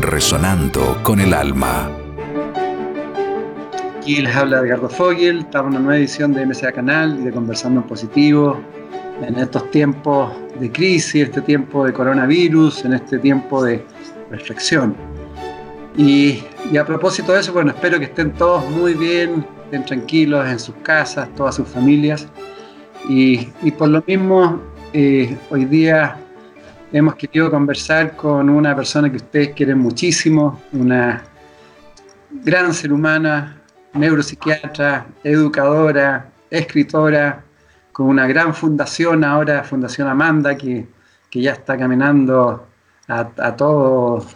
resonando con el alma. Aquí les habla Edgardo Fogel, estamos en una nueva edición de MCA Canal y de Conversando en Positivo, en estos tiempos de crisis, este tiempo de coronavirus, en este tiempo de reflexión. Y, a propósito de eso, bueno, espero que estén todos muy bien, estén tranquilos en sus casas, todas sus familias. Y, por lo mismo, eh, hoy día hemos querido conversar con una persona que ustedes quieren muchísimo, una gran ser humana, neuropsiquiatra, educadora, escritora, con una gran fundación ahora, Fundación Amanda, que, ya está caminando a, todo,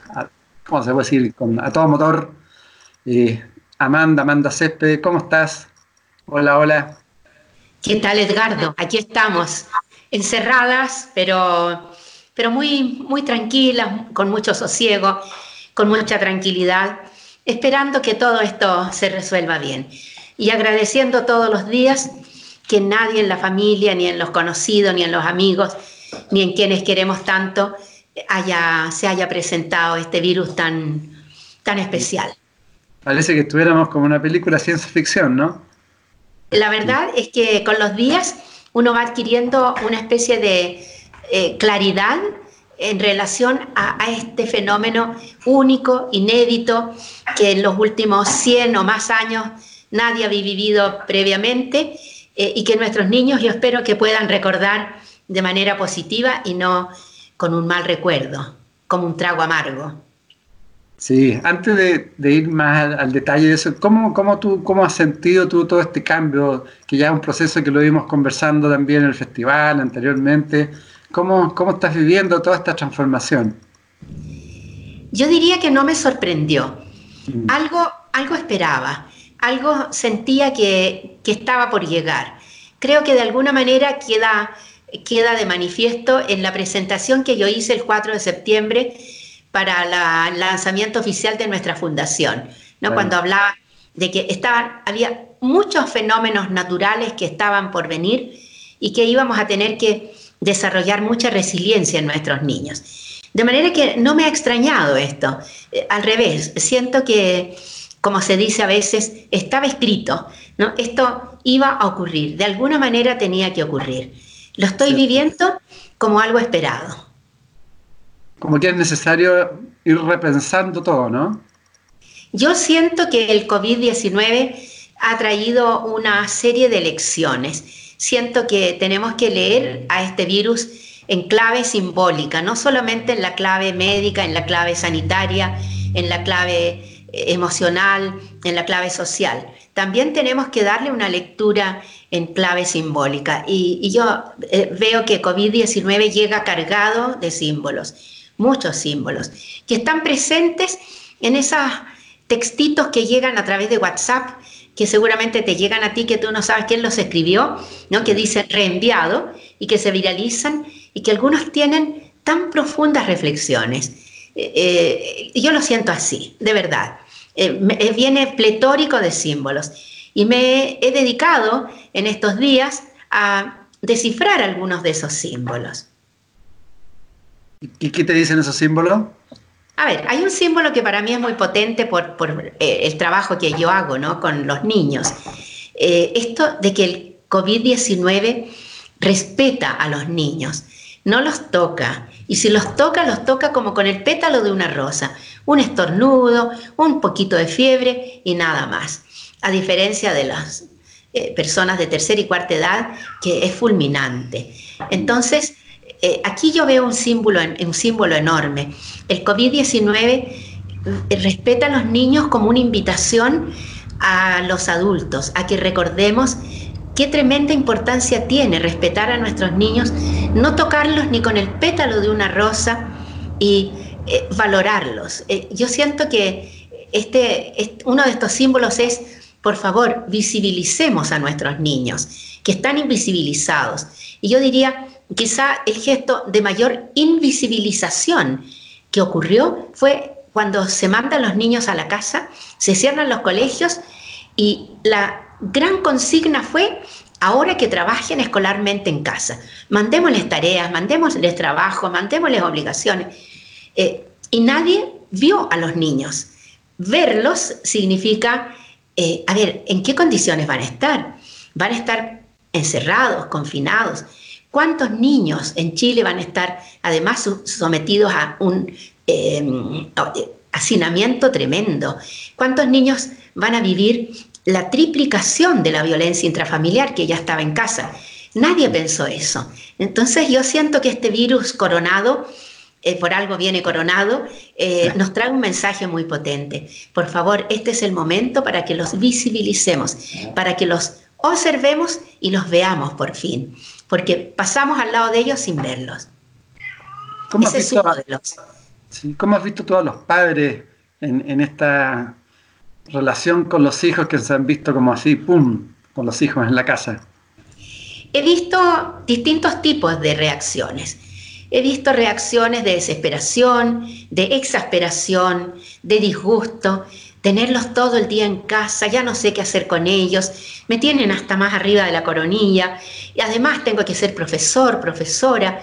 ¿cómo se puede decir? a todo motor. Eh, Amanda, Amanda Césped, ¿cómo estás? Hola, hola. ¿Qué tal, Edgardo? Aquí estamos, encerradas, pero, pero muy, muy tranquilas, con mucho sosiego, con mucha tranquilidad esperando que todo esto se resuelva bien y agradeciendo todos los días que nadie en la familia, ni en los conocidos, ni en los amigos, ni en quienes queremos tanto, haya, se haya presentado este virus tan, tan especial. Parece que estuviéramos como una película ciencia ficción, ¿no? La verdad es que con los días uno va adquiriendo una especie de eh, claridad en relación a, este fenómeno único, inédito, que en los últimos 100 o más años nadie había vivido previamente eh, y que nuestros niños yo espero que puedan recordar de manera positiva y no con un mal recuerdo, como un trago amargo. Sí, antes de, ir más al, detalle de eso, ¿cómo, cómo, tú, ¿cómo has sentido tú todo este cambio, que ya es un proceso que lo vimos conversando también en el festival anteriormente? ¿Cómo, ¿Cómo estás viviendo toda esta transformación? Yo diría que no me sorprendió. Mm. Algo, algo esperaba, algo sentía que, estaba por llegar. Creo que de alguna manera queda, queda de manifiesto en la presentación que yo hice el 4 de septiembre para el lanzamiento oficial de nuestra fundación, ¿no? cuando hablaba de que estaban, había muchos fenómenos naturales que estaban por venir y que íbamos a tener que desarrollar mucha resiliencia en nuestros niños. De manera que no me ha extrañado esto. Eh, al revés, siento que, como se dice a veces, estaba escrito, ¿no? Esto iba a ocurrir, de alguna manera tenía que ocurrir. Lo estoy viviendo como algo esperado. Como que es necesario ir repensando todo, ¿no? Yo siento que el COVID-19 ha traído una serie de lecciones siento que tenemos que leer a este virus en clave simbólica, no solamente en la clave médica, en la clave sanitaria, en la clave eh, emocional, en la clave social. También tenemos que darle una lectura en clave simbólica. Y, yo eh, veo que COVID-19 llega cargado de símbolos, muchos símbolos, que están presentes en esos textitos que llegan a través de WhatsApp que seguramente te llegan a ti que tú no sabes quién los escribió, ¿no? que dicen reenviado y que se viralizan y que algunos tienen tan profundas reflexiones. Eh, eh, yo lo siento así, de verdad. Eh, viene pletórico de símbolos y me he dedicado en estos días a descifrar algunos de esos símbolos. ¿Y qué te dicen esos símbolos? A ver, hay un símbolo que para mí es muy potente por, eh, el trabajo que yo hago ¿no? con los niños. Eh, esto de que el COVID-19 respeta a los niños, no los toca. Y si los toca, los toca como con el pétalo de una rosa. Un estornudo, un poquito de fiebre y nada más. A diferencia de las eh, personas de tercera y cuarta edad, que es fulminante. Entonces, eh, aquí yo veo un símbolo, un símbolo enorme. El COVID-19 eh, respeta a los niños como una invitación a los adultos, a que recordemos qué tremenda importancia tiene respetar a nuestros niños, no tocarlos ni con el pétalo de una rosa y eh, valorarlos. yo siento que este, uno de estos símbolos es, por favor, visibilicemos a nuestros niños, que están invisibilizados. Y yo diría, quizá el gesto de mayor invisibilización que ocurrió fue cuando se mandan los niños a la casa, se cierran los colegios y la gran consigna fue ahora que trabajen escolarmente en casa. Mandémosles tareas, mandémosles trabajo, mandémosles obligaciones. Eh, y nadie vio a los niños. Verlos significa, eh, a ver, ¿en qué condiciones van a estar? ¿Van a estar encerrados, confinados? ¿Cuántos niños en Chile van a estar además sometidos a un em, hacinamiento tremendo? ¿Cuántos niños van a vivir la triplicación de la violencia intrafamiliar que ya estaba en casa? Nadie pensó eso. Entonces yo siento que este virus coronado eh, por algo viene coronado, eh, nos trae un mensaje muy potente. Por favor, este es el momento para que los visibilicemos, para que los observemos y los veamos por fin, porque pasamos al lado de ellos sin verlos. ¿Cómo, has visto, ¿Cómo has visto todos los padres en, en esta relación con los hijos que se han visto como así, ¡pum!, con los hijos en la casa? He visto distintos tipos de reacciones. He visto reacciones de desesperación, de exasperación, de disgusto, tenerlos todo el día en casa, ya no sé qué hacer con ellos, me tienen hasta más arriba de la coronilla y además tengo que ser profesor, profesora,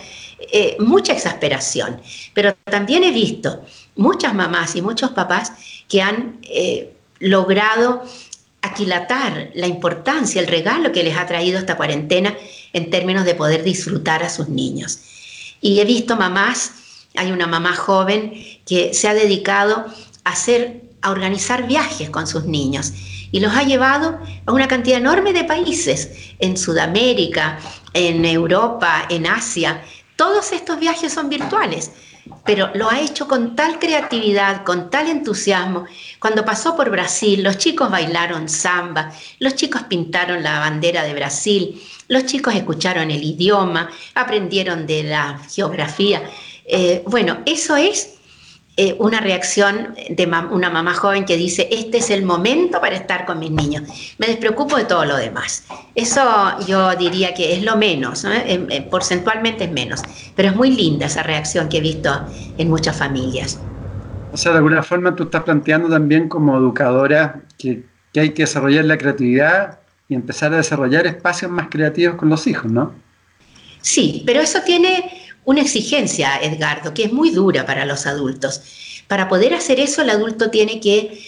eh, mucha exasperación. Pero también he visto muchas mamás y muchos papás que han eh, logrado aquilatar la importancia, el regalo que les ha traído esta cuarentena en términos de poder disfrutar a sus niños. Y he visto mamás, hay una mamá joven que se ha dedicado a hacer, a organizar viajes con sus niños y los ha llevado a una cantidad enorme de países, en Sudamérica, en Europa, en Asia. Todos estos viajes son virtuales, pero lo ha hecho con tal creatividad, con tal entusiasmo. Cuando pasó por Brasil, los chicos bailaron samba, los chicos pintaron la bandera de Brasil, los chicos escucharon el idioma, aprendieron de la geografía. Eh, bueno, eso es eh, una reacción de una mamá joven que dice, este es el momento para estar con mis niños. Me despreocupo de todo lo demás. Eso yo diría que es lo menos, eh, porcentualmente es menos, pero es muy linda esa reacción que he visto en muchas familias. O sea, de alguna forma tú estás planteando también como educadora que, que hay que desarrollar la creatividad y empezar a desarrollar espacios más creativos con los hijos, ¿no? Sí, pero eso tiene una exigencia, Edgardo, que es muy dura para los adultos. Para poder hacer eso, el adulto tiene que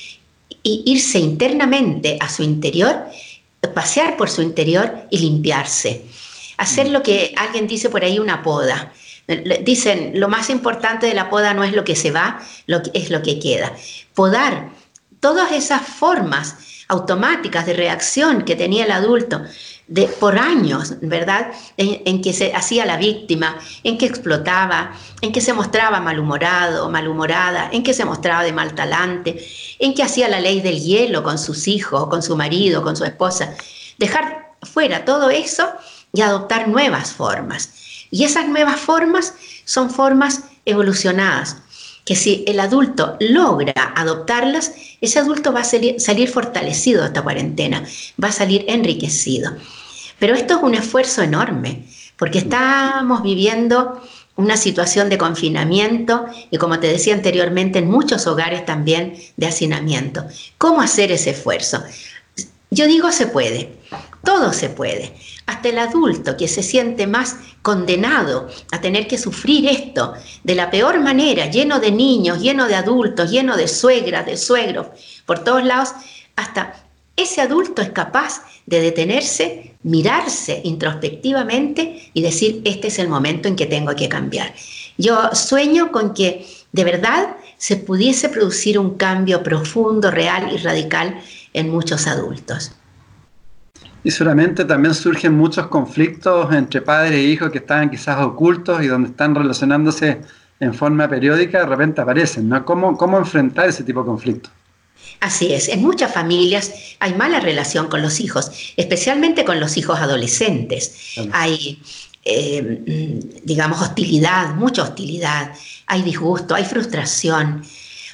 irse internamente a su interior, pasear por su interior y limpiarse. Hacer lo que alguien dice por ahí una poda. Dicen, lo más importante de la poda no es lo que se va, lo es lo que queda. Podar todas esas formas automáticas de reacción que tenía el adulto de, por años, ¿verdad? En, que se hacía la víctima, en que explotaba, en que se mostraba malhumorado, malhumorada, en que se mostraba de mal talante, en que hacía la ley del hielo con sus hijos, con su marido, con su esposa. Dejar fuera todo eso y adoptar nuevas formas. Y esas nuevas formas son formas evolucionadas, que si el adulto logra adoptarlas, ese adulto va a salir, fortalecido de esta cuarentena, va a salir enriquecido. Pero esto es un esfuerzo enorme, porque estamos viviendo una situación de confinamiento y como te decía anteriormente, en muchos hogares también de hacinamiento. ¿Cómo hacer ese esfuerzo? Yo digo se puede, todo se puede. Hasta el adulto que se siente más condenado a tener que sufrir esto de la peor manera, lleno de niños, lleno de adultos, lleno de suegras, de suegros, por todos lados, hasta ese adulto es capaz de detenerse, mirarse introspectivamente y decir, este es el momento en que tengo que cambiar. Yo sueño con que de verdad se pudiese producir un cambio profundo, real y radical en muchos adultos. Y seguramente también surgen muchos conflictos entre padres e hijos que estaban quizás ocultos y donde están relacionándose en forma periódica, de repente aparecen, ¿no? ¿Cómo, cómo enfrentar ese tipo de conflictos? Así es, en muchas familias hay mala relación con los hijos, especialmente con los hijos adolescentes. Hay, eh, digamos, hostilidad, mucha hostilidad, hay disgusto, hay frustración.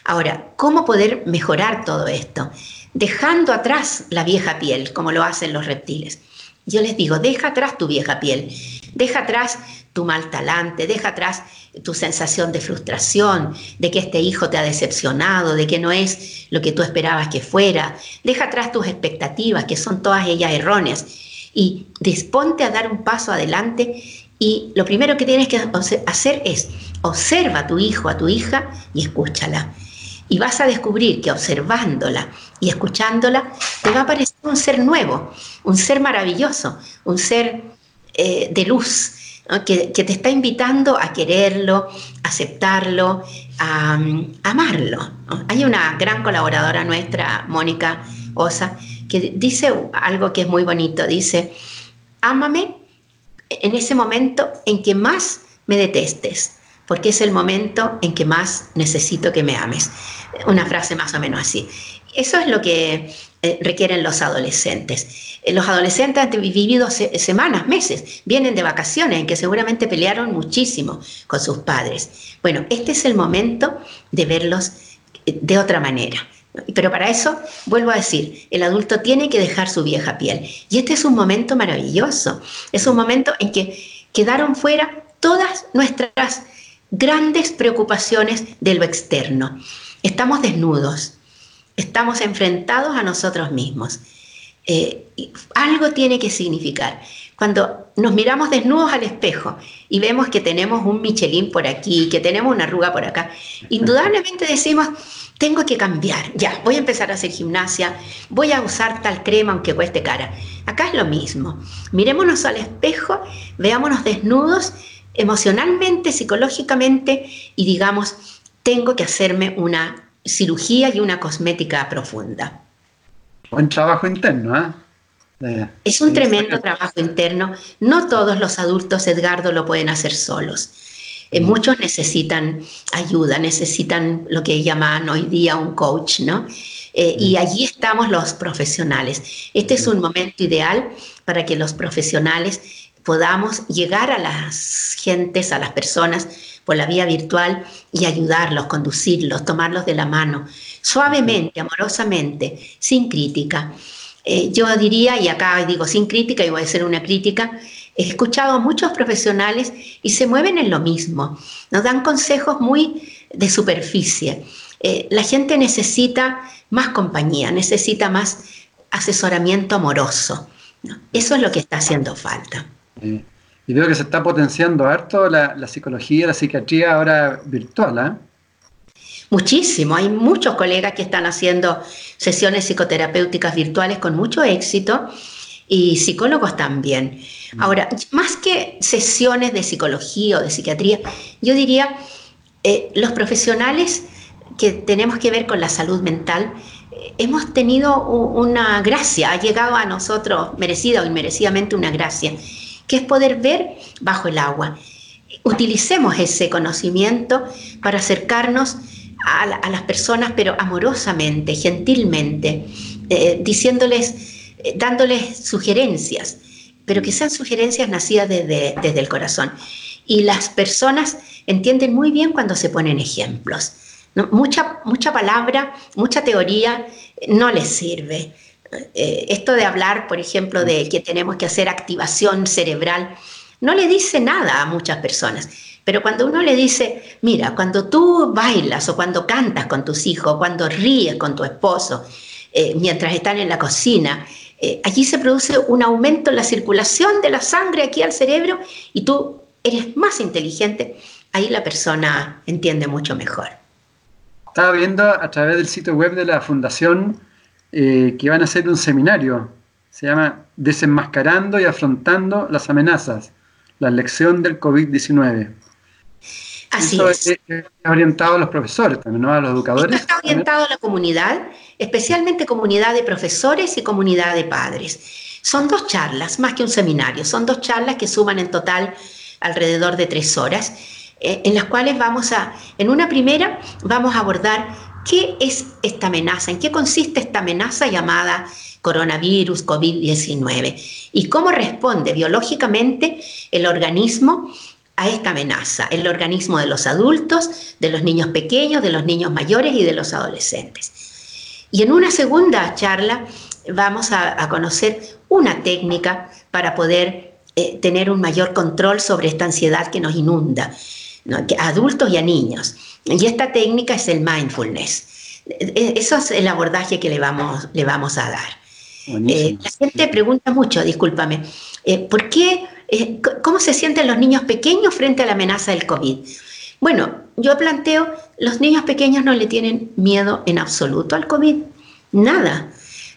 Ahora, ¿cómo poder mejorar todo esto? Dejando atrás la vieja piel, como lo hacen los reptiles. Yo les digo, deja atrás tu vieja piel, deja atrás tu mal talante, deja atrás tu sensación de frustración, de que este hijo te ha decepcionado, de que no es lo que tú esperabas que fuera, deja atrás tus expectativas, que son todas ellas erróneas, y disponte a dar un paso adelante y lo primero que tienes que hacer es observa a tu hijo, a tu hija y escúchala. Y vas a descubrir que observándola y escuchándola te va a parecer un ser nuevo, un ser maravilloso, un ser eh, de luz, que, te está invitando a quererlo, aceptarlo, a, amarlo. Hay una gran colaboradora nuestra, Mónica Osa, que dice algo que es muy bonito. Dice, ámame en ese momento en que más me detestes, porque es el momento en que más necesito que me ames. Una frase más o menos así. Eso es lo que eh, requieren los adolescentes. Eh, los adolescentes han vivido semanas, meses, vienen de vacaciones en que seguramente pelearon muchísimo con sus padres. Bueno, este es el momento de verlos eh, de otra manera. Pero para eso, vuelvo a decir, el adulto tiene que dejar su vieja piel. Y este es un momento maravilloso. Es un momento en que quedaron fuera todas nuestras grandes preocupaciones de lo externo. Estamos desnudos, estamos enfrentados a nosotros mismos. Eh, algo tiene que significar. Cuando nos miramos desnudos al espejo y vemos que tenemos un Michelin por aquí, que tenemos una arruga por acá, indudablemente decimos, tengo que cambiar, ya, voy a empezar a hacer gimnasia, voy a usar tal crema aunque cueste cara. Acá es lo mismo. Mirémonos al espejo, veámonos desnudos emocionalmente, psicológicamente y digamos, tengo que hacerme una cirugía y una cosmética profunda. Buen trabajo interno, ¿eh? es un tremendo trabajo interno. No todos los adultos, Edgardo, lo pueden hacer solos. Eh, mm. muchos necesitan ayuda, necesitan lo que llaman hoy día un coach, ¿no? Eh, y mm. allí estamos los profesionales. Este es un momento ideal para que los profesionales podamos llegar a las gentes, a las personas por la vía virtual y ayudarlos, conducirlos, tomarlos de la mano, suavemente, amorosamente, sin crítica. Eh, yo diría, y acá digo sin crítica, y voy a hacer una crítica, he escuchado a muchos profesionales y se mueven en lo mismo, nos dan consejos muy de superficie. Eh, la gente necesita más compañía, necesita más asesoramiento amoroso. Eso es lo que está haciendo falta. Y veo que se está potenciando harto la, la psicología, la psiquiatría ahora virtual. ¿eh? Muchísimo, hay muchos colegas que están haciendo sesiones psicoterapéuticas virtuales con mucho éxito y psicólogos también. Mm. Ahora, más que sesiones de psicología o de psiquiatría, yo diría, eh, los profesionales que tenemos que ver con la salud mental, eh, hemos tenido una gracia, ha llegado a nosotros merecida o inmerecidamente una gracia, que es poder ver bajo el agua. Utilicemos ese conocimiento para acercarnos a, las personas, pero amorosamente, gentilmente, eh, diciéndoles, eh, dándoles sugerencias, pero que sean sugerencias nacidas desde, el corazón. Y las personas entienden muy bien cuando se ponen ejemplos. Mucha, mucha palabra, mucha teoría no les sirve. Eh, esto de hablar, por ejemplo, de que tenemos que hacer activación cerebral, no le dice nada a muchas personas. Pero cuando uno le dice, mira, cuando tú bailas o cuando cantas con tus hijos, cuando ríes con tu esposo, eh, mientras están en la cocina, eh, allí se produce un aumento en la circulación de la sangre aquí al cerebro y tú eres más inteligente, ahí la persona entiende mucho mejor. Estaba viendo a través del sitio web de la fundación eh, que van a hacer un seminario, se llama Desenmascarando y Afrontando las Amenazas, la lección del COVID-19. Así es. Está orientado a los profesores también, ¿no? A los educadores. Está orientado a la comunidad, especialmente comunidad de profesores y comunidad de padres. Son dos charlas, más que un seminario, son dos charlas que suman en total alrededor de tres horas, eh, en las cuales vamos a, en una primera, vamos a abordar qué es esta amenaza, en qué consiste esta amenaza llamada coronavirus, COVID-19 y cómo responde biológicamente el organismo a esta amenaza, el organismo de los adultos, de los niños pequeños, de los niños mayores y de los adolescentes. Y en una segunda charla vamos a, conocer una técnica para poder eh, tener un mayor control sobre esta ansiedad que nos inunda, a adultos y a niños. Y esta técnica es el mindfulness. E, e, eso es el abordaje que le vamos, le vamos a dar. Eh, la gente pregunta mucho, discúlpame, eh, ¿por qué eh, ¿Cómo se sienten los niños pequeños frente a la amenaza del COVID? Bueno, yo planteo, los niños pequeños no le tienen miedo en absoluto al COVID, nada,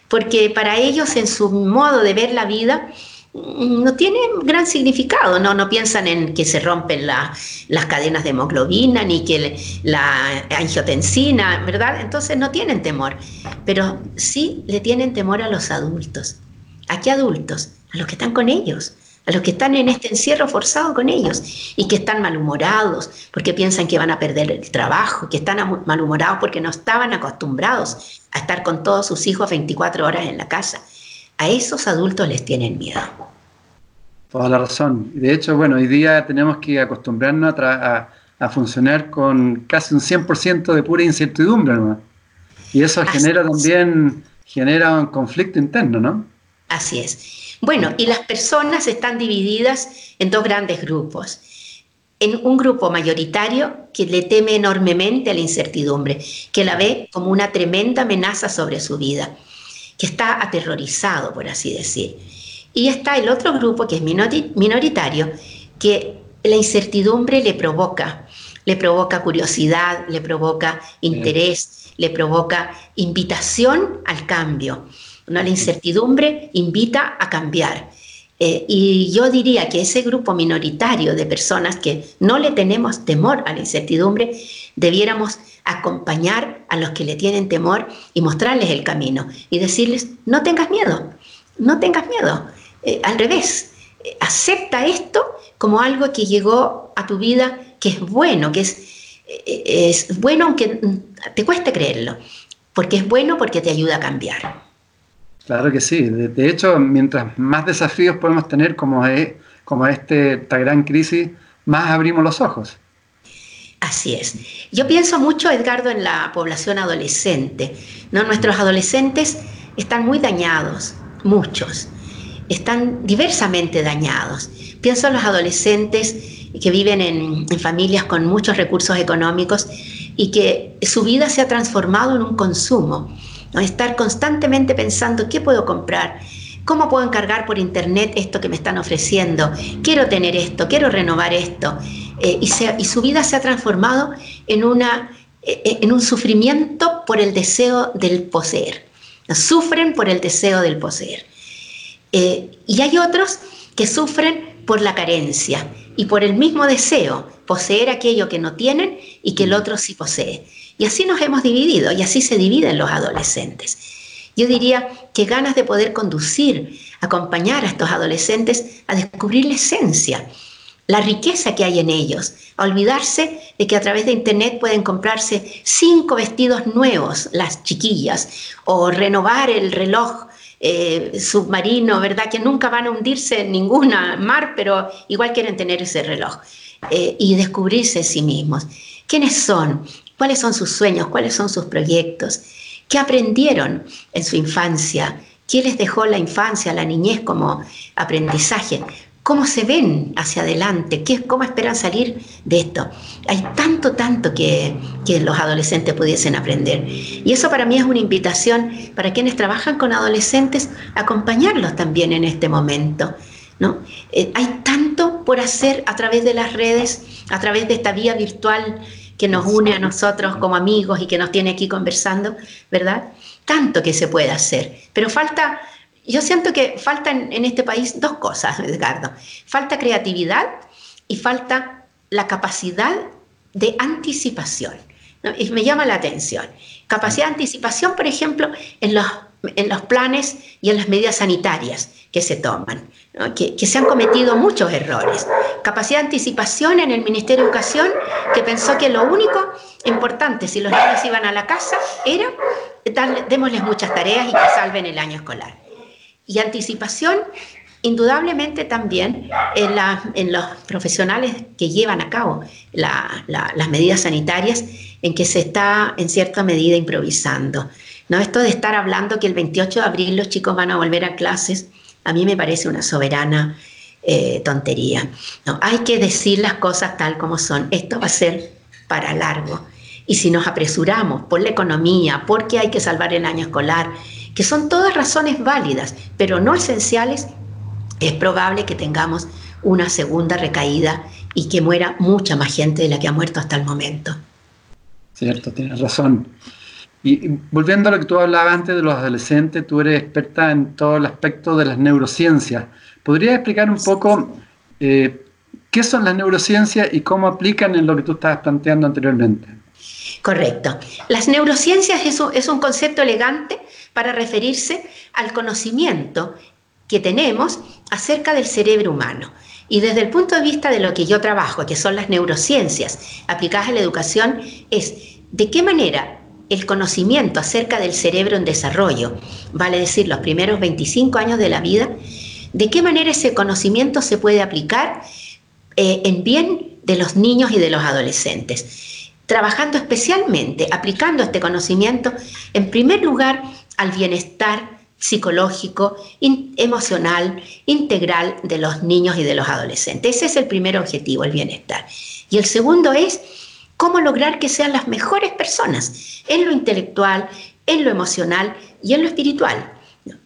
porque para ellos en su modo de ver la vida no tiene gran significado, no, no piensan en que se rompen las cadenas de hemoglobina ni que la angiotensina, ¿verdad? Entonces no tienen temor, pero sí le tienen temor a los adultos. ¿A qué adultos? A los que están con ellos a los que están en este encierro forzado con ellos y que están malhumorados porque piensan que van a perder el trabajo, que están malhumorados porque no estaban acostumbrados a estar con todos sus hijos 24 horas en la casa. A esos adultos les tienen miedo. Toda la razón. De hecho, bueno, hoy día tenemos que acostumbrarnos a, funcionar con casi un 100% de pura incertidumbre, ¿no? Y eso genera también genera un conflicto interno, ¿no? Así es. Bueno, y las personas están divididas en dos grandes grupos. En un grupo mayoritario que le teme enormemente a la incertidumbre, que la ve como una tremenda amenaza sobre su vida, que está aterrorizado, por así decir. Y está el otro grupo que es minoritario, que la incertidumbre le provoca, le provoca curiosidad, le provoca interés, le provoca invitación al cambio. La incertidumbre invita a cambiar. Eh, y yo diría que ese grupo minoritario de personas que no le tenemos temor a la incertidumbre, debiéramos acompañar a los que le tienen temor y mostrarles el camino y decirles, no tengas miedo, no tengas miedo. Eh, al revés, eh, acepta esto como algo que llegó a tu vida, que es bueno, que es, es bueno aunque te cueste creerlo, porque es bueno porque te ayuda a cambiar. Claro que sí. De, hecho, mientras más desafíos podemos tener como, como este, esta gran crisis, más abrimos los ojos. Así es. Yo pienso mucho, Edgardo, en la población adolescente. ¿no? Nuestros adolescentes están muy dañados, muchos. Están diversamente dañados. Pienso en los adolescentes que viven en, en familias con muchos recursos económicos y que su vida se ha transformado en un consumo Estar constantemente pensando, ¿qué puedo comprar? ¿Cómo puedo encargar por internet esto que me están ofreciendo? Quiero tener esto, quiero renovar esto. Eh, y, su vida se ha transformado en, una, eh, eh, en un sufrimiento por el deseo del poseer. Sufren por el deseo del poseer. y hay otros que sufren por la carencia y por el mismo deseo, poseer aquello que no tienen y que el otro sí posee. Y así nos hemos dividido y así se dividen los adolescentes. Yo diría que ganas de poder conducir, acompañar a estos adolescentes a descubrir la esencia, la riqueza que hay en ellos, a olvidarse de que a través de Internet pueden comprarse cinco vestidos nuevos, las chiquillas, o renovar el reloj eh, submarino, ¿verdad? Que nunca van a hundirse en ninguna mar, pero igual quieren tener ese reloj eh, y descubrirse a sí mismos. ¿Quiénes son? Cuáles son sus sueños, cuáles son sus proyectos, qué aprendieron en su infancia, qué les dejó la infancia, la niñez como aprendizaje, cómo se ven hacia adelante, ¿Qué, cómo esperan salir de esto. Hay tanto, tanto que, que, los adolescentes pudiesen aprender. Y eso para mí es una invitación para quienes trabajan con adolescentes, acompañarlos también en este momento. ¿no? Eh, hay tanto por hacer a través de las redes, a través de esta vía virtual que nos une a nosotros como amigos y que nos tiene aquí conversando, ¿verdad? Tanto que se puede hacer, pero falta, yo siento que faltan en este país dos cosas, Edgardo. Falta creatividad y falta la capacidad de anticipación. Y me llama la atención. Capacidad de anticipación, por ejemplo, en los, en los planes y en las medidas sanitarias que se toman, que, se han cometido muchos errores. Capacidad de anticipación en el Ministerio de Educación, que pensó que lo único importante si los niños iban a la casa era darle, démosles muchas tareas y que salven el año escolar. Y anticipación indudablemente también en, los profesionales que llevan a cabo las medidas sanitarias en que se está en cierta medida improvisando. ¿no? Esto de estar hablando que el 28 de abril los chicos van a volver a clases, a mí me parece una soberana eh, tontería. No, hay que decir las cosas tal como son. Esto va a ser para largo. Y si nos apresuramos por la economía, porque hay que salvar el año escolar, que son todas razones válidas, pero no esenciales, es probable que tengamos una segunda recaída y que muera mucha más gente de la que ha muerto hasta el momento. Cierto, tienes razón. Y, volviendo a lo que tú hablabas antes de los adolescentes, tú eres experta en todo el aspecto de las neurociencias. ¿Podrías explicar un poco eh, qué son las neurociencias y cómo aplican en lo que tú estabas planteando anteriormente? Correcto. Las neurociencias es es un concepto elegante para referirse al conocimiento que tenemos acerca del cerebro humano. Y desde el punto de vista de lo que yo trabajo, que son las neurociencias aplicadas a la educación, es de qué manera el conocimiento acerca del cerebro en desarrollo, vale decir los primeros 25 años de la vida, de qué manera ese conocimiento se puede aplicar eh, en bien de los niños y de los adolescentes, trabajando especialmente, aplicando este conocimiento, en primer lugar, al bienestar psicológico, emocional, integral de los niños y de los adolescentes. Ese es el primer objetivo, el bienestar. Y el segundo es cómo lograr que sean las mejores personas en lo intelectual, en lo emocional y en lo espiritual.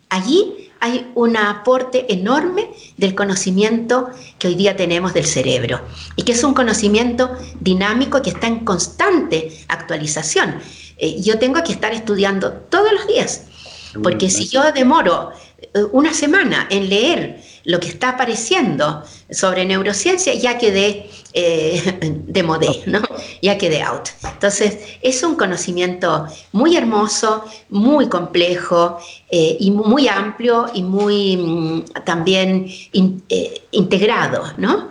Allí hay un aporte enorme del conocimiento que hoy día tenemos del cerebro y que es un conocimiento dinámico que está en constante actualización. Eh, yo tengo que estar estudiando todos los días porque si yo demoro eh, una semana en leer lo que está apareciendo sobre neurociencia, ya quedé eh, de modé, ¿no? ya quedé out. Entonces, es un conocimiento muy hermoso, muy complejo eh, y muy amplio y muy mm, también integrado. ¿no?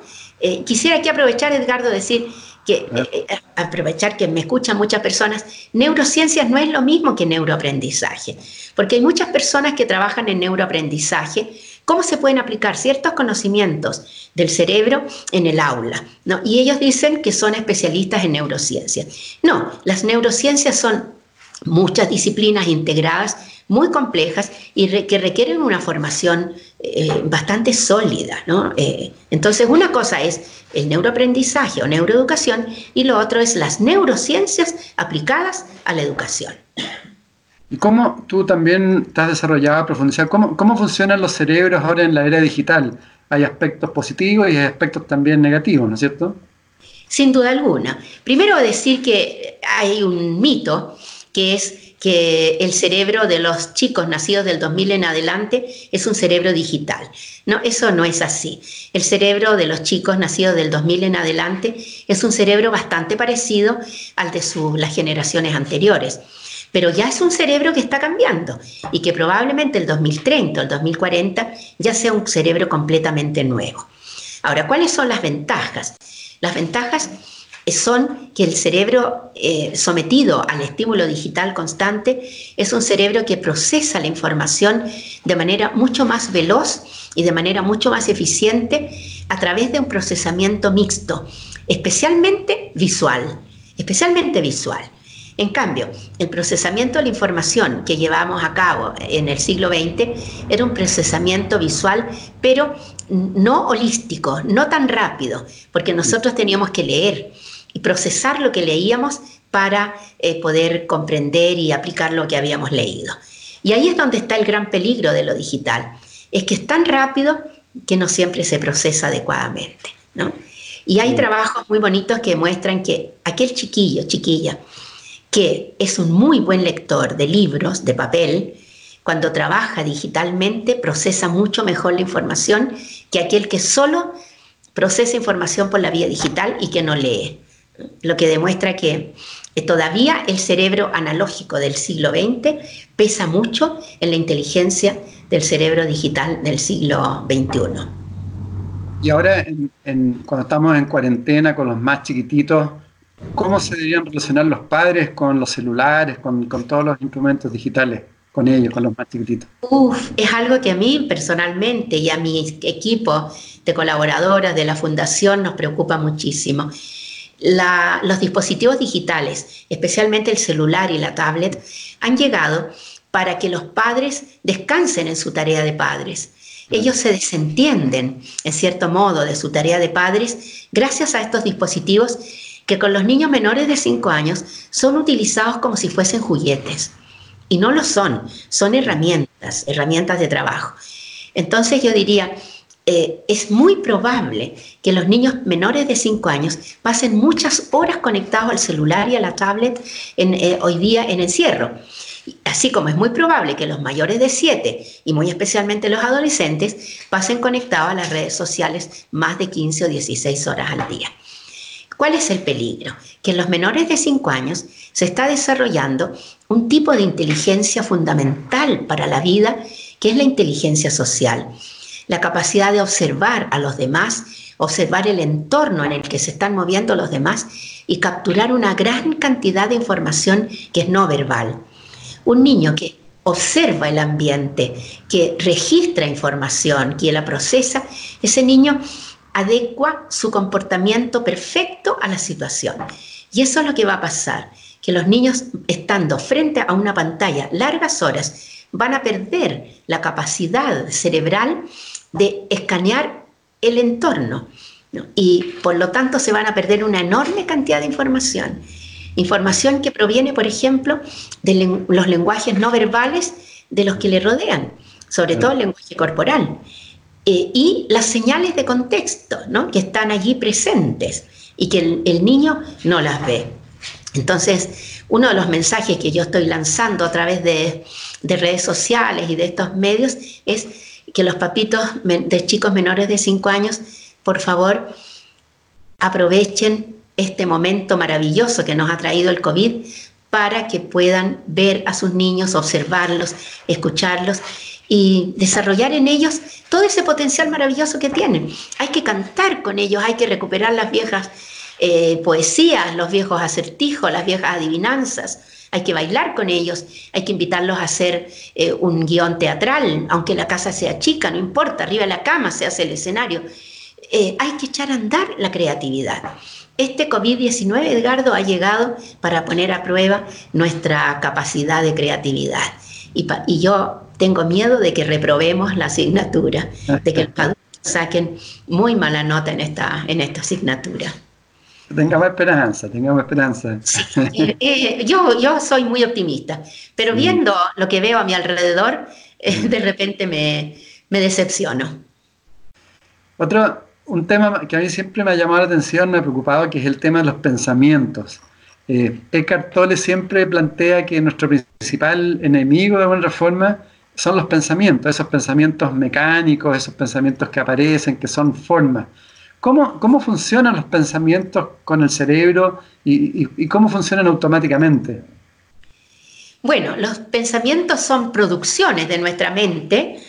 quisiera aquí aprovechar, Edgardo, decir que eh, eh, aprovechar que me escuchan muchas personas, neurociencias no es lo mismo que neuroaprendizaje, porque hay muchas personas que trabajan en neuroaprendizaje, cómo se pueden aplicar ciertos conocimientos del cerebro en el aula, ¿no? Y ellos dicen que son especialistas en neurociencias. No, las neurociencias son muchas disciplinas integradas muy complejas y que requieren una formación eh, bastante sólida. ¿no? Eh, entonces, una cosa es el neuroaprendizaje o neuroeducación y lo otro es las neurociencias aplicadas a la educación. ¿Y cómo tú también has desarrollado a profundizar? ¿Cómo, ¿Cómo funcionan los cerebros ahora en la era digital? Hay aspectos positivos y hay aspectos también negativos, ¿no es cierto? Sin duda alguna. Primero decir que hay un mito que es que el cerebro de los chicos nacidos del 2000 en adelante es un cerebro digital. No, eso no es así. El cerebro de los chicos nacidos del 2000 en adelante es un cerebro bastante parecido al de las generaciones anteriores. Pero ya es un cerebro que está cambiando y que probablemente el 2030 o el 2040 ya sea un cerebro completamente nuevo. Ahora, ¿cuáles son las ventajas? Las ventajas son que el cerebro eh, sometido al estímulo digital constante es un cerebro que procesa la información de manera mucho más veloz y de manera mucho más eficiente a través de un procesamiento mixto, especialmente visual, especialmente visual. En cambio, el procesamiento de la información que llevamos a cabo en el siglo XX era un procesamiento visual, pero no holístico, no tan rápido, porque nosotros teníamos que leer, y procesar lo que leíamos para eh, poder comprender y aplicar lo que habíamos leído. Y ahí es donde está el gran peligro de lo digital. Es que es tan rápido que no siempre se procesa adecuadamente. Y hay trabajos muy bonitos que muestran que aquel chiquillo, chiquilla, que es un muy buen lector de libros, de papel, cuando trabaja digitalmente procesa mucho mejor la información que aquel que solo procesa información por la vía digital y que no lee lo que demuestra que todavía el cerebro analógico del siglo XX pesa mucho en la inteligencia del cerebro digital del siglo XXI. Y ahora, cuando estamos en cuarentena con los más chiquititos, ¿cómo se deberían relacionar los padres con los celulares, con, todos los instrumentos digitales? con ellos, con los más chiquititos? Uf, es algo que a mí personalmente y a mi equipo de colaboradoras de la Fundación nos preocupa muchísimo. Los dispositivos digitales, especialmente el celular y la tablet, han llegado para que los padres descansen en su tarea de padres. Ellos se desentienden, en cierto modo, de su tarea de padres gracias a estos dispositivos que con los niños menores de 5 años son utilizados como si fuesen juguetes. Y no lo son, son herramientas, herramientas de trabajo. Entonces yo diría, eh, es muy probable que los niños menores de 5 años pasen muchas horas conectados al celular y a la tablet eh, hoy día en encierro. Así como es muy probable que los mayores de 7 y muy especialmente los adolescentes pasen conectados a las redes sociales más de 15 o 16 horas al día. ¿Cuál es el peligro? Que en los menores de 5 años se está desarrollando un tipo de inteligencia fundamental para la vida, que es la inteligencia social. La capacidad de observar a los demás, observar el entorno en el que se están moviendo los demás y capturar una gran cantidad de información que es no verbal. Un niño que observa el ambiente, que registra información, que la procesa, ese niño adecua su comportamiento perfecto a la situación. Y eso es lo que va a pasar, que los niños estando frente a una pantalla largas horas van a perder la capacidad cerebral de escanear el entorno y por lo tanto se van a perder una enorme cantidad de información. Información que proviene, por ejemplo, de los lenguajes no verbales de los que le rodean, sobre todo el lenguaje corporal. Eh, y las señales de contexto, ¿no? que están allí presentes y que el, niño no las ve. Entonces, uno de los mensajes que yo estoy lanzando a través de, de redes sociales y de estos medios es que los papitos de chicos menores de 5 años, por favor, aprovechen este momento maravilloso que nos ha traído el COVID para que puedan ver a sus niños, observarlos, escucharlos y desarrollar en ellos todo ese potencial maravilloso que tienen. Hay que cantar con ellos, hay que recuperar las viejas eh, poesías, los viejos acertijos, las viejas adivinanzas. Hay que bailar con ellos, hay que invitarlos a hacer eh, un guion teatral, aunque la casa sea chica, no importa, arriba de la cama se hace el escenario. Eh, hay que echar a andar la creatividad. Este COVID-19, Edgardo, ha llegado para poner a prueba nuestra capacidad de creatividad. Y, yo tengo miedo de que reprobemos la asignatura, de que los saquen muy mala nota en esta, en esta asignatura. Tengamos esperanza, tengamos esperanza. Eh, eh, yo, yo soy muy optimista, pero viendo lo que veo a mi alrededor, eh, de repente me, me, decepciono. Otro, un tema que a mí siempre me ha llamado la atención, me ha preocupado, que es el tema de los pensamientos. Eckhart Tolle siempre plantea que nuestro principal enemigo, de alguna forma, son los pensamientos, esos pensamientos mecánicos, esos pensamientos que aparecen, que son formas. ¿Cómo, cómo funcionan los pensamientos con el cerebro y, cómo funcionan automáticamente? Bueno, los pensamientos son producciones de nuestra mente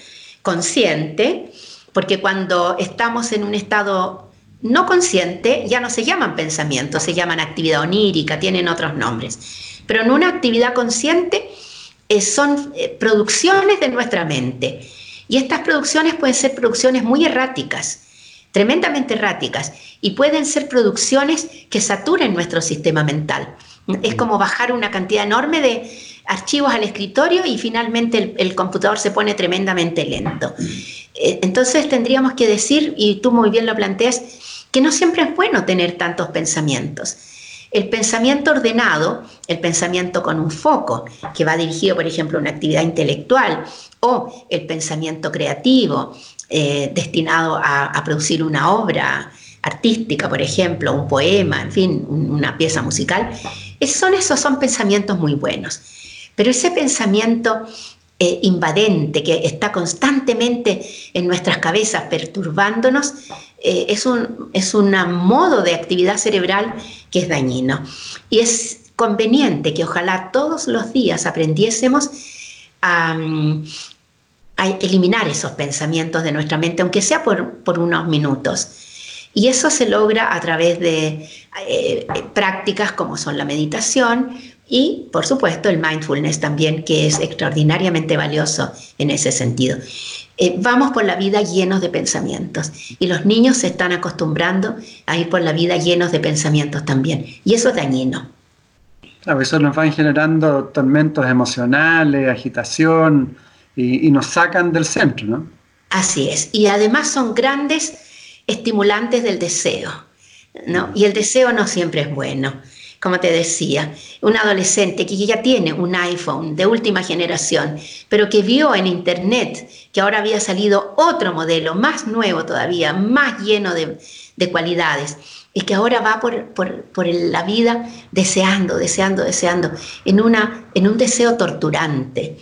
consciente, porque cuando estamos en un estado no consciente ya no se llaman pensamientos, se llaman actividad onírica, tienen otros nombres. Pero en una actividad consciente eh, son eh, producciones de nuestra mente. Y estas producciones pueden ser producciones muy erráticas, tremendamente erráticas, y pueden ser producciones que saturen nuestro sistema mental. Es como bajar una cantidad enorme de archivos al escritorio y finalmente el, computador se pone tremendamente lento. Eh, entonces tendríamos que decir, y tú muy bien lo planteas, que no siempre es bueno tener tantos pensamientos. El pensamiento ordenado, el pensamiento con un foco, que va dirigido, por ejemplo, a una actividad intelectual, o el pensamiento creativo, eh, destinado a, producir una obra artística, por ejemplo, un poema, en fin, una pieza musical, son esos son pensamientos muy buenos. Pero ese pensamiento eh, invadente que está constantemente en nuestras cabezas perturbándonos, eh, es, un, es modo de actividad cerebral que es dañino. Y es conveniente que ojalá todos los días aprendiésemos a, eliminar esos pensamientos de nuestra mente, aunque sea por, unos minutos. Y eso se logra a través de eh, prácticas como son la meditación Y, por supuesto, el mindfulness también, que es extraordinariamente valioso en ese sentido. Eh, vamos por la vida llenos de pensamientos y los niños se están acostumbrando a ir por la vida llenos de pensamientos también. Y eso es dañino. A veces nos van generando tormentos emocionales, agitación y, y nos sacan del centro, ¿no? Así es. Y además son grandes estimulantes del deseo. ¿no? Y el deseo no siempre es bueno como te decía, un adolescente que ya tiene un iPhone de última generación, pero que vio en Internet que ahora había salido otro modelo, más nuevo todavía, más lleno de, cualidades, y que ahora va por, la vida deseando, deseando, deseando, en, una, en un deseo torturante.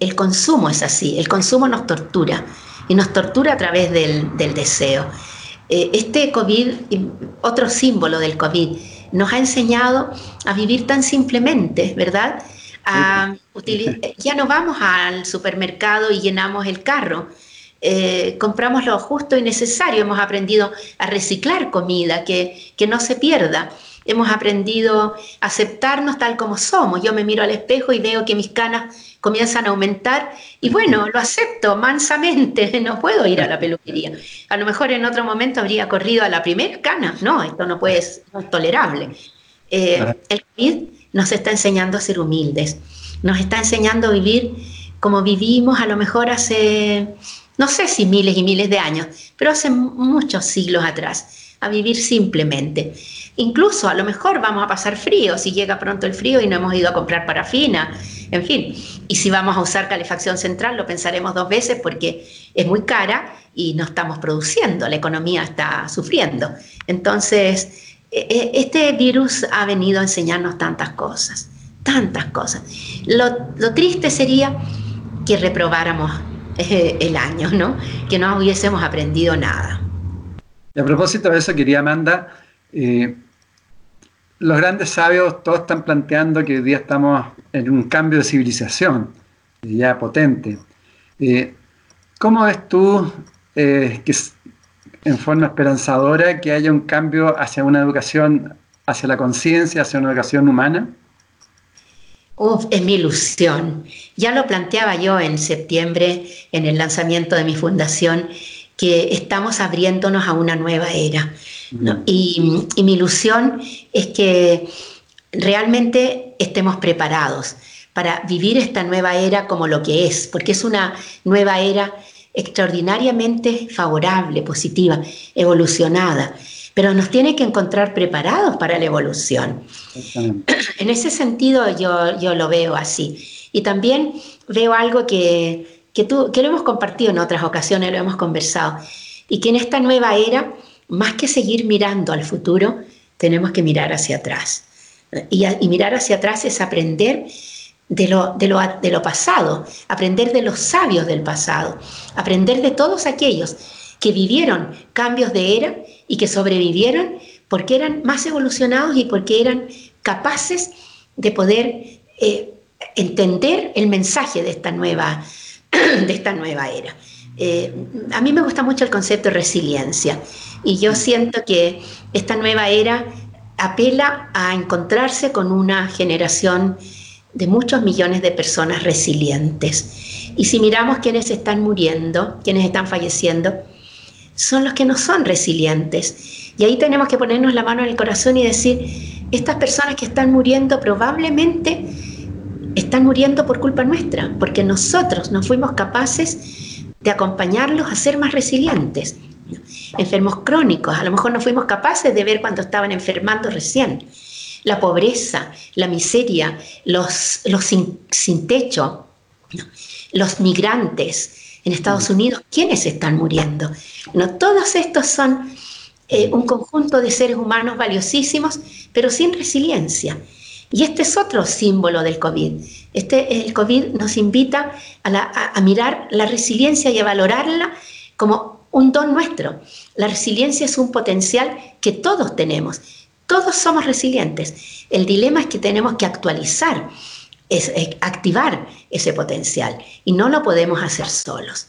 El consumo es así, el consumo nos tortura, y nos tortura a través del, deseo. Eh, este COVID, otro símbolo del COVID, nos ha enseñado a vivir tan simplemente, ¿verdad? ya no vamos al supermercado y llenamos el carro. Eh, compramos lo justo y necesario. Hemos aprendido a reciclar comida, que, que no se pierda. Hemos aprendido a aceptarnos tal como somos. Yo me miro al espejo y veo que mis canas comienzan a aumentar y bueno, lo acepto mansamente, no puedo ir a la peluquería. A lo mejor en otro momento habría corrido a la primera cana, no, esto no puede es tolerable. Eh, el COVID nos está enseñando a ser humildes, nos está enseñando a vivir como vivimos a lo mejor hace, no sé si miles y miles de años, pero hace muchos siglos atrás, a vivir simplemente. Incluso a lo mejor vamos a pasar frío si llega pronto el frío y no hemos ido a comprar parafina, en fin. Y si vamos a usar calefacción central lo pensaremos dos veces porque es muy cara y no estamos produciendo, la economía está sufriendo. Entonces, e, e, este virus ha venido a enseñarnos tantas cosas, tantas cosas. Lo, triste sería que reprobáramos eh, el año, ¿no? Que no hubiésemos aprendido nada. Y a propósito de eso, quería Amanda, eh, los grandes sabios todos están planteando que hoy día estamos en un cambio de civilización, ya potente. Eh, ¿Cómo ves tú eh, en forma esperanzadora que haya un cambio hacia una educación, hacia la conciencia, hacia una educación humana? Uf, es mi ilusión. Ya lo planteaba yo en septiembre en el lanzamiento de mi fundación, que estamos abriéndonos a una nueva era. Y, mi ilusión es que realmente estemos preparados para vivir esta nueva era como lo que es, porque es una nueva era extraordinariamente favorable, positiva, evolucionada, pero nos tiene que encontrar preparados para la evolución. En ese sentido yo, yo lo veo así. Y también veo algo que, que, tú, que lo hemos compartido en otras ocasiones, lo hemos conversado, y que en esta nueva era más que seguir mirando al futuro, tenemos que mirar hacia atrás. Y, mirar hacia atrás es aprender de lo, de, lo, de lo pasado, aprender de los sabios del pasado, aprender de todos aquellos que vivieron cambios de era y que sobrevivieron porque eran más evolucionados y porque eran capaces de poder eh, entender el mensaje de esta nueva, de esta nueva era. Eh, a mí me gusta mucho el concepto de resiliencia y yo siento que esta nueva era apela a encontrarse con una generación de muchos millones de personas resilientes. Y si miramos quienes están muriendo, quienes están falleciendo, son los que no son resilientes. Y ahí tenemos que ponernos la mano en el corazón y decir, estas personas que están muriendo probablemente están muriendo por culpa nuestra, porque nosotros no fuimos capaces de acompañarlos a ser más resilientes. Enfermos crónicos, a lo mejor no fuimos capaces de ver cuando estaban enfermando recién. La pobreza, la miseria, los, los sin, techo, los migrantes en Estados. Unidos, ¿quiénes están muriendo? No, todos estos son eh, un conjunto de seres humanos valiosísimos, pero sin resiliencia. Y este es otro símbolo del COVID. Este, el COVID nos invita a, mirar la resiliencia y a valorarla como un don nuestro. La resiliencia es un potencial que todos tenemos. Todos somos resilientes. El dilema es que tenemos que actualizar, es, activar ese potencial y no lo podemos hacer solos.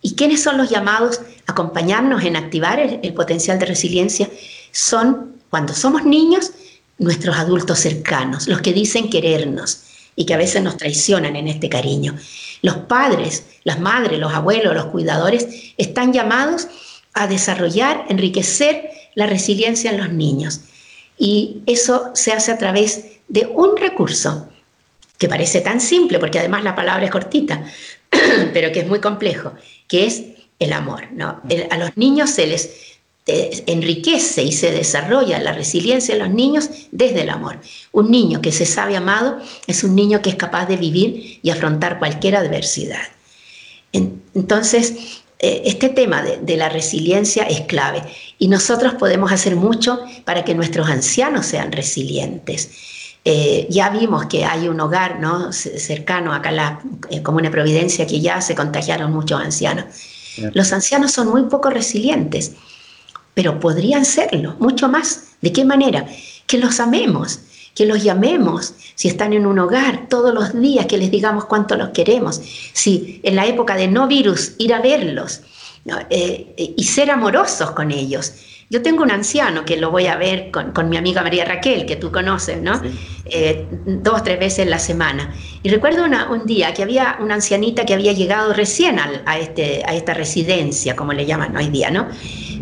¿Y quiénes son los llamados a acompañarnos en activar el potencial de resiliencia? Son cuando somos niños nuestros adultos cercanos, los que dicen querernos y que a veces nos traicionan en este cariño. Los padres, las madres, los abuelos, los cuidadores están llamados a desarrollar, enriquecer la resiliencia en los niños. Y eso se hace a través de un recurso que parece tan simple, porque además la palabra es cortita, pero que es muy complejo, que es el amor. ¿no? a los niños se les enriquece y se desarrolla la resiliencia de los niños desde el amor. Un niño que se sabe amado es un niño que es capaz de vivir y afrontar cualquier adversidad. Entonces, eh, este tema de, la resiliencia es clave y nosotros podemos hacer mucho para que nuestros ancianos sean resilientes. Eh, ya vimos que hay un hogar ¿no? cercano acá a la Comuna Providencia que ya se contagiaron muchos ancianos. Los ancianos son muy poco resilientes pero podrían serlo, mucho más. ¿De qué manera? Que los amemos, que los llamemos, si están en un hogar todos los días, que les digamos cuánto los queremos. Si en la época de no virus, ir a verlos eh, y ser amorosos con ellos. Yo tengo un anciano que lo voy a ver con, mi amiga María Raquel, que tú conoces, ¿no? Eh, dos, tres veces en la semana. Y recuerdo un día que había una ancianita que había llegado recién a, este, a esta residencia, como le llaman hoy día, ¿no?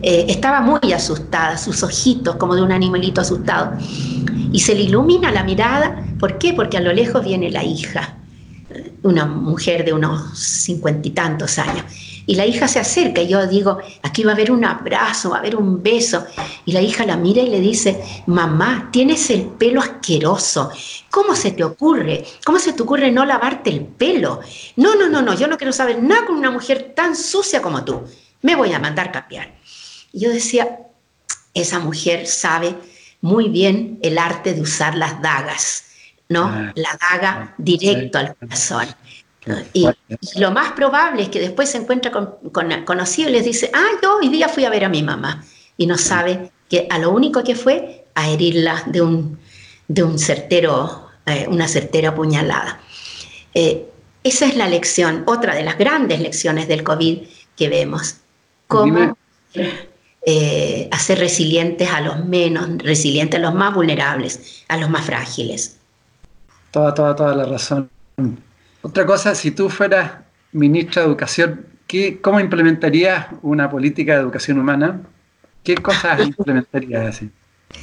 Eh, estaba muy asustada, sus ojitos como de un animalito asustado. Y se le ilumina la mirada, ¿por qué? Porque a lo lejos viene la hija, una mujer de unos cincuenta y tantos años. Y la hija se acerca y yo digo, aquí va a haber un abrazo, va a haber un beso. Y la hija la mira y le dice, mamá, tienes el pelo asqueroso. ¿Cómo se te ocurre? ¿Cómo se te ocurre no lavarte el pelo? No, no, no, no, yo no quiero saber nada con una mujer tan sucia como tú. Me voy a mandar cambiar. Y yo decía, esa mujer sabe muy bien el arte de usar las dagas, ¿no? Ah, la daga ah, directo al corazón. Y, lo más probable es que después se encuentra con, conocidos y les dice, ah, yo hoy día fui a ver a mi mamá. Y no sabe que a lo único que fue a herirla de un, de un certero, eh, una certera puñalada. Eh, esa es la lección, otra de las grandes lecciones del COVID que vemos. Cómo eh, hacer resilientes a los menos, resilientes a los más vulnerables, a los más frágiles. Toda, toda, toda la razón. Otra cosa, si tú fueras ministra de Educación, ¿qué, ¿cómo implementarías una política de educación humana? ¿Qué cosas implementarías así?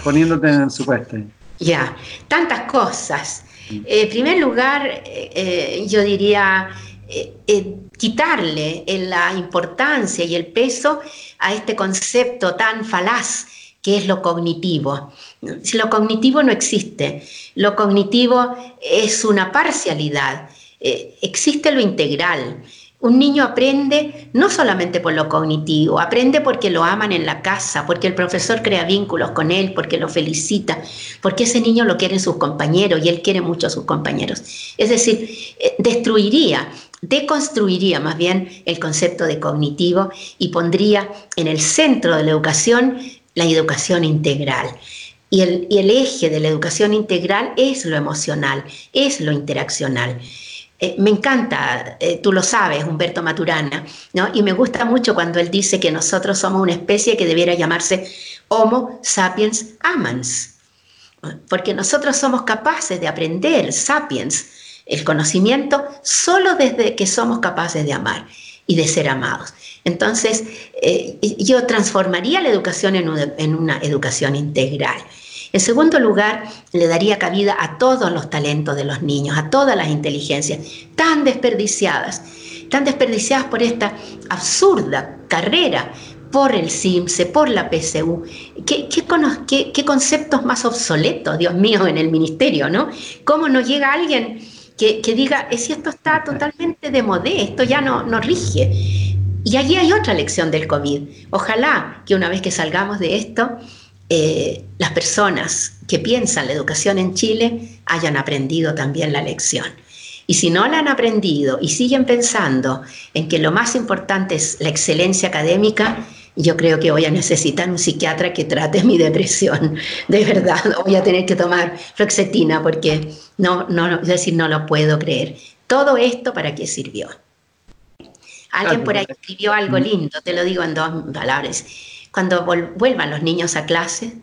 Poniéndote en su puesto. Ya, tantas cosas. Mm. en primer lugar, eh, eh, yo diría eh, quitarle la importancia y el peso a este concepto tan falaz que es lo cognitivo. Lo cognitivo no existe, lo cognitivo es una parcialidad. Eh, existe lo integral. Un niño aprende no solamente por lo cognitivo, aprende porque lo aman en la casa, porque el profesor crea vínculos con él, porque lo felicita, porque ese niño lo quieren sus compañeros y él quiere mucho a sus compañeros. Es decir, eh, destruiría, deconstruiría más bien el concepto de cognitivo y pondría en el centro de la educación la educación integral. Y el, y el eje de la educación integral es lo emocional, es lo interaccional. Eh, me encanta, eh, tú lo sabes, Humberto Maturana, ¿no? y me gusta mucho cuando él dice que nosotros somos una especie que debiera llamarse Homo sapiens amans, porque nosotros somos capaces de aprender, sapiens, el conocimiento, solo desde que somos capaces de amar y de ser amados. Entonces, eh, yo transformaría la educación en una educación integral. En segundo lugar, le daría cabida a todos los talentos de los niños, a todas las inteligencias, tan desperdiciadas, tan desperdiciadas por esta absurda carrera por el CIMSE, por la PSU. ¿Qué, qué, conceptos más obsoletos, Dios mío, en el ministerio, ¿no? ¿Cómo nos llega alguien que, diga, es si esto está totalmente de modé, esto ya no, no rige? Y allí hay otra lección del COVID. Ojalá que una vez que salgamos de esto, eh, las personas que piensan la educación en Chile hayan aprendido también la lección. Y si no la han aprendido y siguen pensando en que lo más importante es la excelencia académica, yo creo que voy a necesitar un psiquiatra que trate mi depresión. De verdad, voy a tener que tomar fluoxetina porque no, no, es decir, no lo puedo creer. Todo esto para qué sirvió. Alguien por ahí escribió algo lindo, te lo digo en dos palabras cuando vuelvan los niños a clase,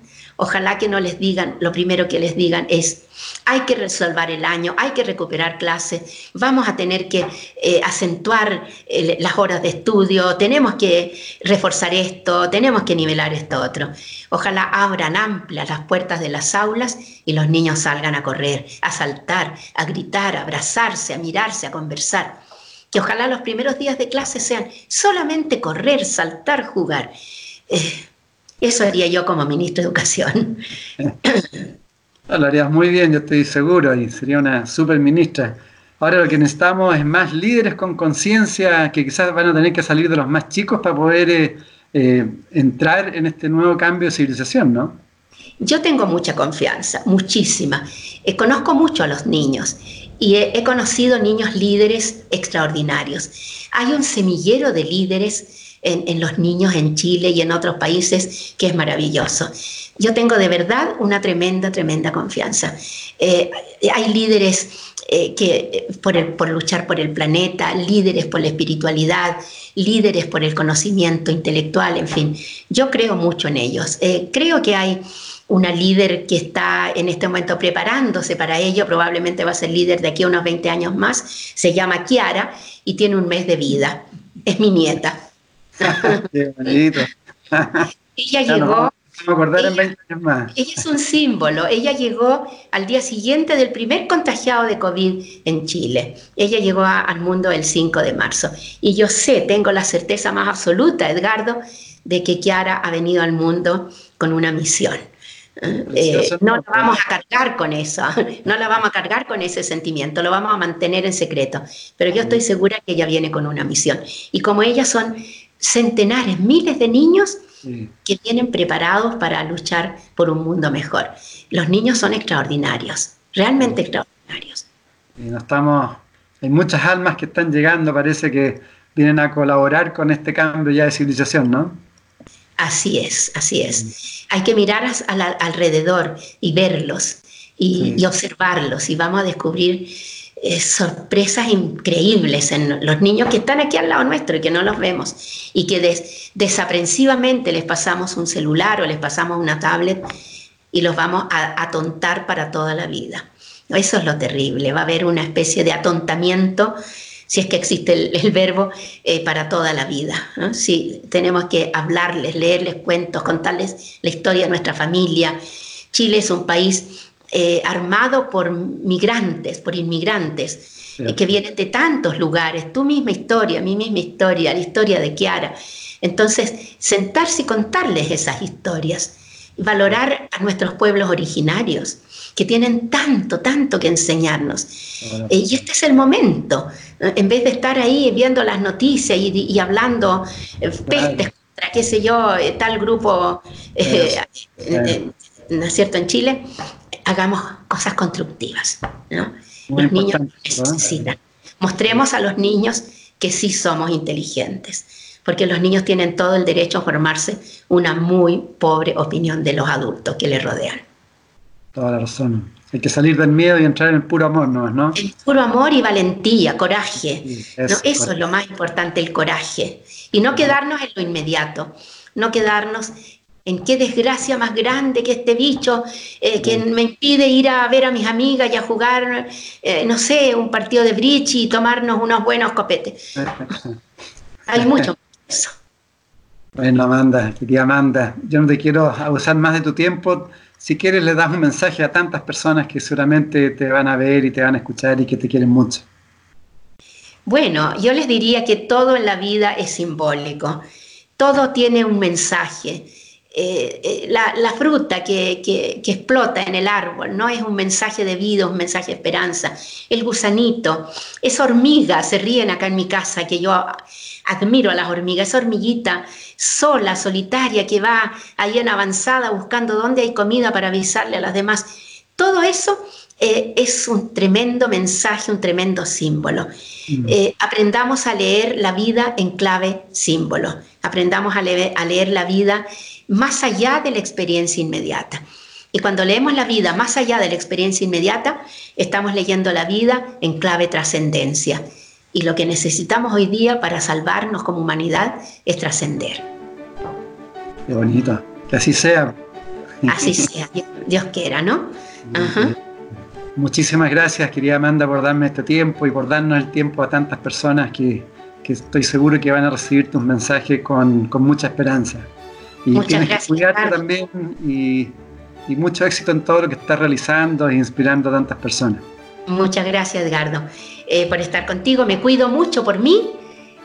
Ojalá que no les digan, lo primero que les digan es, hay que resolver el año, hay que recuperar clases, vamos a tener que eh, acentuar eh, las horas de estudio, tenemos que reforzar esto, tenemos que nivelar esto otro. Ojalá abran amplias las puertas de las aulas y los niños salgan a correr, a saltar, a gritar, a abrazarse, a mirarse, a conversar. Que ojalá los primeros días de clase sean solamente correr, saltar, jugar. Eso haría yo como ministro de Educación. Lo harías muy bien, yo estoy seguro, y sería una super ministra. Ahora lo que necesitamos es más líderes con conciencia que quizás van a tener que salir de los más chicos para poder eh, eh, entrar en este nuevo cambio de civilización, ¿no? Yo tengo mucha confianza, muchísima. Eh, conozco mucho a los niños y he, conocido niños líderes extraordinarios. Hay un semillero de líderes en, los niños en Chile y en otros países, que es maravilloso. Yo tengo de verdad una tremenda, tremenda confianza. Eh, hay líderes eh, que por, por, luchar por el planeta, líderes por la espiritualidad, líderes por el conocimiento intelectual, en fin, yo creo mucho en ellos. Eh, creo que hay una líder que está en este momento preparándose para ello, probablemente va a ser líder de aquí a unos 20 años más, se llama Kiara y tiene un mes de vida, es mi nieta. ella llegó. ella, es un símbolo. Ella llegó al día siguiente del primer contagiado de COVID en Chile. Ella llegó al mundo el 5 de marzo. Y yo sé, tengo la certeza más absoluta, Edgardo, de que Kiara ha venido al mundo con una misión. Eh, no la vamos a cargar con eso, no la vamos a cargar con ese sentimiento, lo vamos a mantener en secreto. Pero yo estoy segura que ella viene con una misión. Y como ellas son centenares, miles de niños que vienen preparados para luchar por un mundo mejor. Los niños son extraordinarios, realmente extraordinarios. Y no estamos, hay muchas almas que están llegando, parece que vienen a colaborar con este cambio ya de civilización, ¿no? Así es, así es. Hay que mirar alrededor y verlos y observarlos y vamos a descubrir sorpresas increíbles en los niños que están aquí al lado nuestro y que no los vemos y que desaprensivamente les pasamos un celular o les pasamos una tablet y los vamos a atontar para toda la vida. Eso es lo terrible, va a haber una especie de atontamiento, si es que existe el, verbo, eh, para toda la vida. Si tenemos que hablarles, leerles cuentos, contarles la historia de nuestra familia. Chile es un país eh, armado por migrantes, por inmigrantes, eh, que vienen de tantos lugares, tu misma historia, mi misma historia, la historia de Kiara. Entonces, sentarse y contarles esas historias, valorar a nuestros pueblos originarios, que tienen tanto, tanto que enseñarnos. Eh, y este es el momento, en vez de estar ahí viendo las noticias y, hablando pestes contra, qué sé yo, tal grupo, ¿no es cierto?, en Chile, hagamos cosas constructivas. ¿no? los niños necesitan. Mostremos a los niños que sí somos inteligentes, porque los niños tienen todo el derecho a formarse una muy pobre opinión de los adultos que les rodean. Toda la razón. Hay que salir del miedo y entrar en el puro amor, ¿no? ¿no? El puro amor y valentía, coraje. eso es lo más importante, el coraje. Y no quedarnos en lo inmediato, no quedarnos en qué desgracia más grande que este bicho eh, que me impide ir a ver a mis amigas y a jugar, eh, no sé, un partido de bridge y tomarnos unos buenos copetes. Hay mucho eso. Bueno, Amanda, querida Amanda, yo no te quiero abusar más de tu tiempo. Si quieres, le das un mensaje a tantas personas que seguramente te van a ver y te van a escuchar y que te quieren mucho. Bueno, yo les diría que todo en la vida es simbólico, todo tiene un mensaje eh, eh, la, fruta que, explota en el árbol, ¿no? Es un mensaje de vida, un mensaje de esperanza. El gusanito, esa hormiga, se ríen acá en mi casa, que yo admiro a las hormigas, esa hormiguita sola, solitaria, que va ahí en avanzada buscando dónde hay comida para avisarle a las demás. Todo eso eh, es un tremendo mensaje, un tremendo símbolo. Mm. aprendamos a leer la vida en clave símbolo. Aprendamos a a leer la vida más allá de la experiencia inmediata. Y cuando leemos la vida más allá de la experiencia inmediata, estamos leyendo la vida en clave trascendencia. Y lo que necesitamos hoy día para salvarnos como humanidad es trascender. Qué bonito. Que así sea. Así sea, Dios quiera, ¿no? Muchísimas gracias, querida Amanda, por darme este tiempo y por darnos el tiempo a tantas personas que, estoy seguro que van a recibir tus mensajes con, mucha esperanza. Y Muchas tienes gracias, que cuidarte también y, mucho éxito en todo lo que estás realizando e inspirando a tantas personas. Muchas gracias, Edgardo, eh, por estar contigo. Me cuido mucho por mí,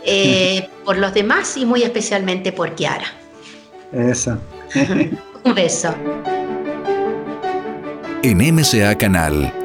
eh, por los demás y muy especialmente por Kiara. Eso. Un beso. En MCA Canal